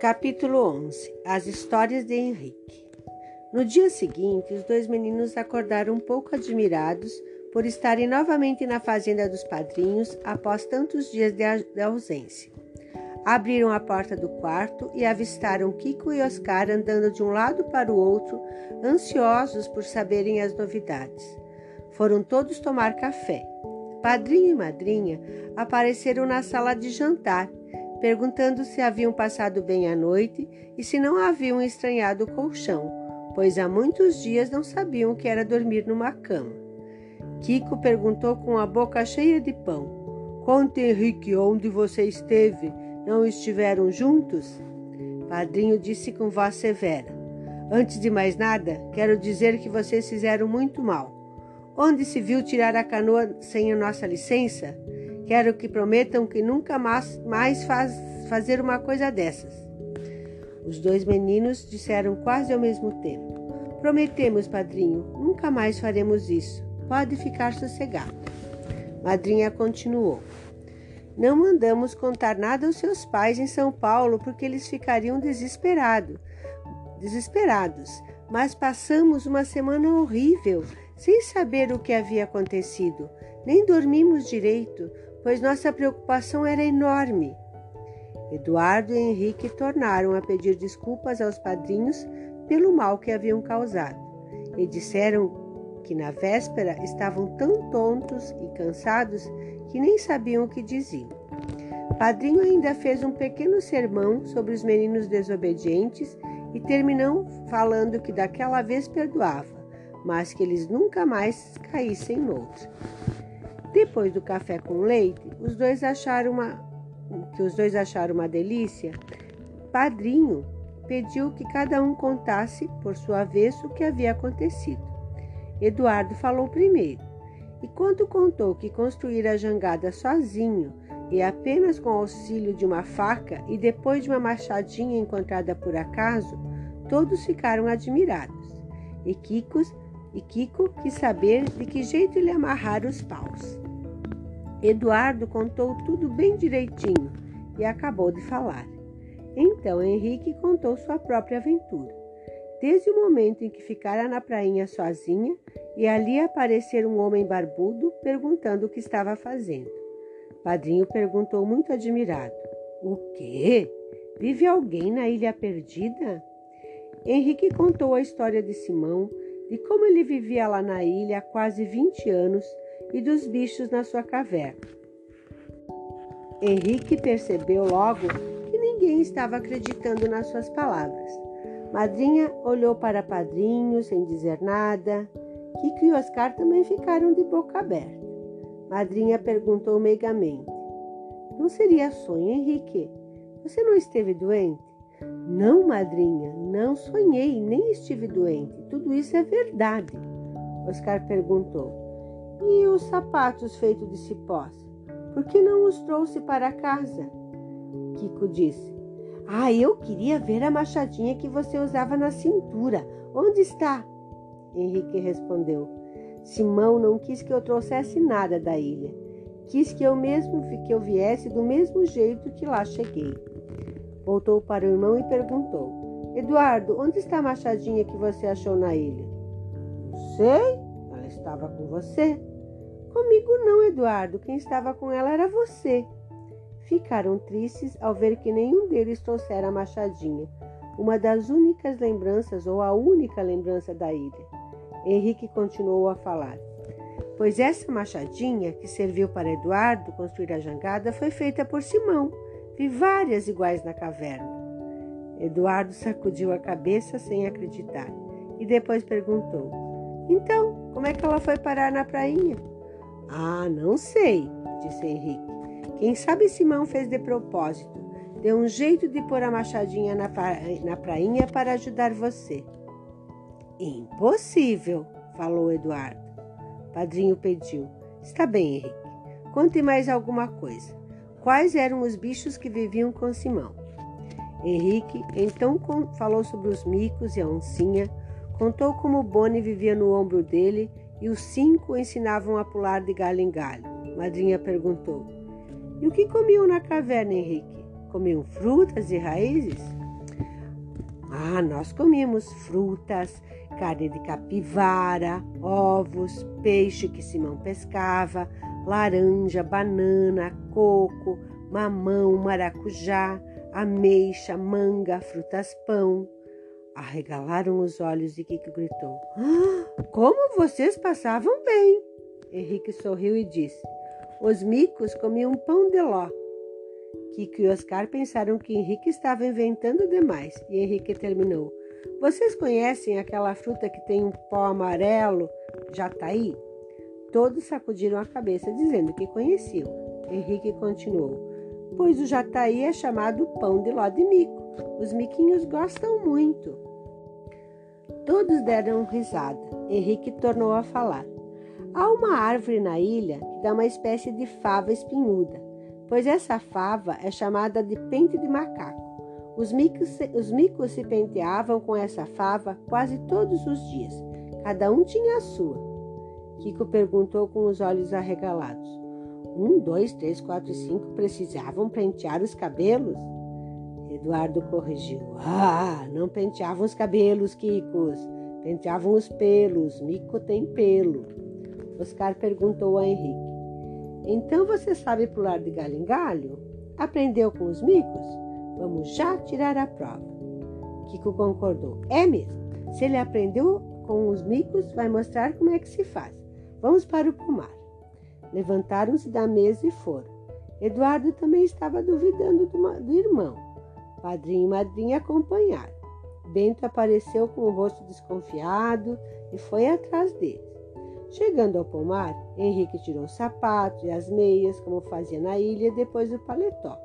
Capítulo 11 As histórias de Henrique No dia seguinte, os dois meninos acordaram um pouco admirados por estarem novamente na fazenda dos padrinhos após tantos dias de ausência. Abriram a porta do quarto e avistaram Kiko e Oscar andando de um lado para o outro, ansiosos por saberem as novidades. Foram todos tomar café. Padrinho e madrinha apareceram na sala de jantar perguntando se haviam passado bem a noite e se não haviam estranhado o colchão, pois há muitos dias não sabiam o que era dormir numa cama. Kiko perguntou com a boca cheia de pão: Conte, Henrique, onde você esteve? Não estiveram juntos? Padrinho disse com voz severa: Antes de mais nada, quero dizer que vocês fizeram muito mal. Onde se viu tirar a canoa sem a nossa licença? Quero que prometam que nunca mais, mais faz, fazer uma coisa dessas. Os dois meninos disseram quase ao mesmo tempo. Prometemos, padrinho, nunca mais faremos isso. Pode ficar sossegado. Madrinha continuou. Não mandamos contar nada aos seus pais em São Paulo porque eles ficariam desesperados. Desesperados. Mas passamos uma semana horrível, sem saber o que havia acontecido. Nem dormimos direito pois nossa preocupação era enorme. Eduardo e Henrique tornaram a pedir desculpas aos padrinhos pelo mal que haviam causado e disseram que na véspera estavam tão tontos e cansados que nem sabiam o que diziam. Padrinho ainda fez um pequeno sermão sobre os meninos desobedientes e terminou falando que daquela vez perdoava, mas que eles nunca mais caíssem noutra. Depois do café com leite, os dois acharam uma que os dois acharam uma delícia. Padrinho pediu que cada um contasse por sua vez o que havia acontecido. Eduardo falou primeiro. E quando contou que construíra a jangada sozinho e apenas com auxílio de uma faca e depois de uma machadinha encontrada por acaso, todos ficaram admirados. E Kikos e Kiko quis saber de que jeito ele amarrara os paus. Eduardo contou tudo bem direitinho e acabou de falar. Então Henrique contou sua própria aventura. Desde o momento em que ficara na prainha sozinha e ali aparecer um homem barbudo perguntando o que estava fazendo. Padrinho perguntou muito admirado: O quê? Vive alguém na ilha perdida? Henrique contou a história de Simão, de como ele vivia lá na ilha há quase 20 anos e dos bichos na sua caverna. Henrique percebeu logo que ninguém estava acreditando nas suas palavras. Madrinha olhou para padrinho sem dizer nada. Kiko e Oscar também ficaram de boca aberta. Madrinha perguntou meigamente: Não seria sonho, Henrique? Você não esteve doente? Não, madrinha, não sonhei, nem estive doente. Tudo isso é verdade. Oscar perguntou: E os sapatos feitos de cipós? Por que não os trouxe para casa? Kiko disse: Ah, eu queria ver a machadinha que você usava na cintura. Onde está? Henrique respondeu: Simão não quis que eu trouxesse nada da ilha. Quis que eu mesmo que eu viesse do mesmo jeito que lá cheguei. Voltou para o irmão e perguntou: Eduardo, onde está a machadinha que você achou na ilha? Não sei, ela estava com você. Comigo não, Eduardo. Quem estava com ela era você. Ficaram tristes ao ver que nenhum deles trouxera a machadinha, uma das únicas lembranças ou a única lembrança da ilha. Henrique continuou a falar. Pois essa machadinha que serviu para Eduardo construir a jangada foi feita por Simão Vi várias iguais na caverna. Eduardo sacudiu a cabeça sem acreditar e depois perguntou: Então, como é que ela foi parar na prainha? Ah, não sei, disse Henrique. Quem sabe Simão fez de propósito. Deu um jeito de pôr a machadinha na, na prainha para ajudar você. Impossível, falou Eduardo. Padrinho pediu. Está bem, Henrique. Conte mais alguma coisa quais eram os bichos que viviam com Simão. Henrique então falou sobre os micos e a oncinha, contou como Boni vivia no ombro dele e os cinco ensinavam a pular de galho em galho. Madrinha perguntou: E o que comiam na caverna, Henrique? Comiam frutas e raízes? Ah, nós comíamos frutas, carne de capivara, ovos, peixe que Simão pescava, laranja, banana, coco, mamão, maracujá, ameixa, manga, frutas pão. Arregalaram os olhos e Kiko gritou: ah, Como vocês passavam bem! Henrique sorriu e disse: Os micos comiam pão de ló. Kiko e Oscar pensaram que Henrique estava inventando demais e Henrique terminou: Vocês conhecem aquela fruta que tem um pó amarelo, jataí? Todos sacudiram a cabeça dizendo que conheciam. Henrique continuou: Pois o jataí é chamado pão de ló de mico. Os miquinhos gostam muito. Todos deram risada. Henrique tornou a falar. Há uma árvore na ilha que dá uma espécie de fava espinhuda, pois essa fava é chamada de pente de macaco. Os micos, os micos se penteavam com essa fava quase todos os dias. Cada um tinha a sua. Kiko perguntou com os olhos arregalados. Um, dois, três, quatro e cinco precisavam pentear os cabelos? Eduardo corrigiu. Ah, não penteavam os cabelos, Kikos. Penteavam os pelos. Mico tem pelo. Oscar perguntou a Henrique. Então você sabe pular de galho em galho? Aprendeu com os micos? Vamos já tirar a prova. Kiko concordou. É mesmo. Se ele aprendeu com os micos, vai mostrar como é que se faz. Vamos para o pomar. Levantaram-se da mesa e foram. Eduardo também estava duvidando do, do irmão. Padrinho e madrinha acompanharam. Bento apareceu com o rosto desconfiado e foi atrás deles. Chegando ao pomar, Henrique tirou os sapatos e as meias, como fazia na ilha, depois do paletó.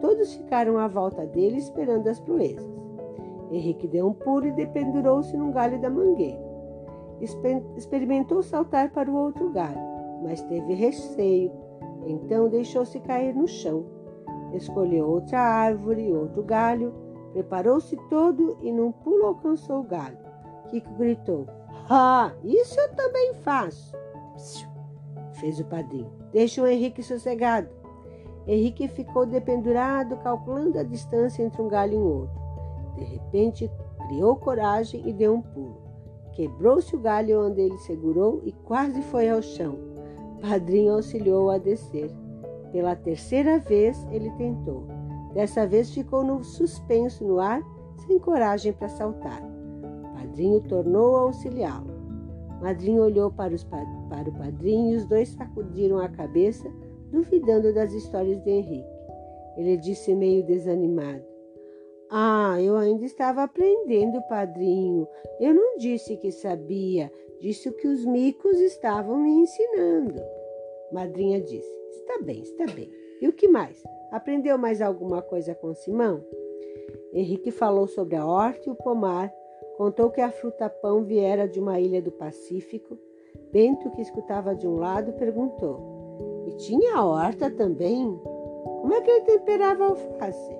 Todos ficaram à volta dele esperando as proezas. Henrique deu um pulo e dependurou-se num galho da mangueira. Experimentou saltar para o outro galho, mas teve receio, então deixou-se cair no chão Escolheu outra árvore, outro galho, preparou-se todo e num pulo alcançou o galho. Kiko gritou: Ah, isso eu também faço! Psiu, fez o padrinho. Deixa o Henrique sossegado. Henrique ficou dependurado, calculando a distância entre um galho e outro. De repente, criou coragem e deu um pulo. Quebrou-se o galho onde ele segurou e quase foi ao chão. Padrinho auxiliou a descer. Pela terceira vez ele tentou. Dessa vez ficou no suspenso no ar, sem coragem para saltar. Padrinho tornou a auxiliá-lo. Madrinho olhou para, os, para o padrinho e os dois sacudiram a cabeça, duvidando das histórias de Henrique. Ele disse meio desanimado: Ah, eu ainda estava aprendendo, padrinho. Eu não disse que sabia, disse o que os micos estavam me ensinando. Madrinha disse: Está bem, está bem. E o que mais? Aprendeu mais alguma coisa com Simão? Henrique falou sobre a horta e o pomar, contou que a fruta-pão viera de uma ilha do Pacífico. Bento, que escutava de um lado, perguntou: E tinha horta também? Como é que ele temperava a alface?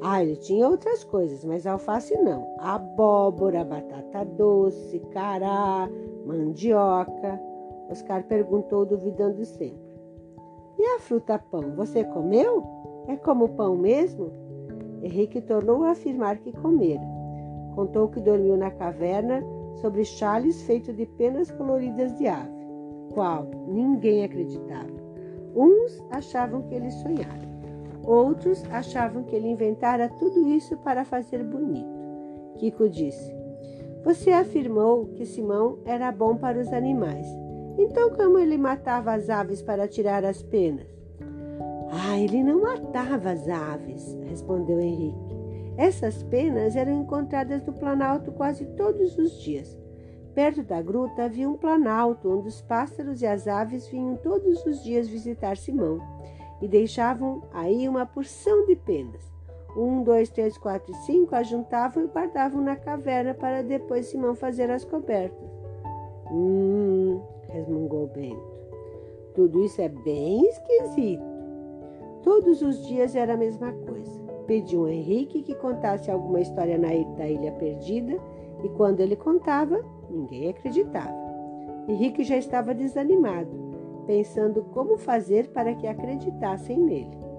Ah, ele tinha outras coisas, mas alface não. Abóbora, batata doce, cará, mandioca. Oscar perguntou, duvidando sempre. E a fruta pão, você comeu? É como pão mesmo? Henrique tornou a afirmar que comera. Contou que dormiu na caverna sobre chales feitos de penas coloridas de ave. Qual? Ninguém acreditava. Uns achavam que ele sonhara. Outros achavam que ele inventara tudo isso para fazer bonito. Kiko disse: Você afirmou que Simão era bom para os animais. Então, como ele matava as aves para tirar as penas? Ah, ele não matava as aves, respondeu Henrique. Essas penas eram encontradas no Planalto quase todos os dias. Perto da gruta havia um planalto onde os pássaros e as aves vinham todos os dias visitar Simão e deixavam aí uma porção de penas. Um, dois, três, quatro e cinco ajuntavam e guardavam na caverna para depois Simão fazer as cobertas. Hum, resmungou Bento. Tudo isso é bem esquisito. Todos os dias era a mesma coisa. Pediu a Henrique que contasse alguma história da Ilha Perdida e quando ele contava, ninguém acreditava. Henrique já estava desanimado, pensando como fazer para que acreditassem nele.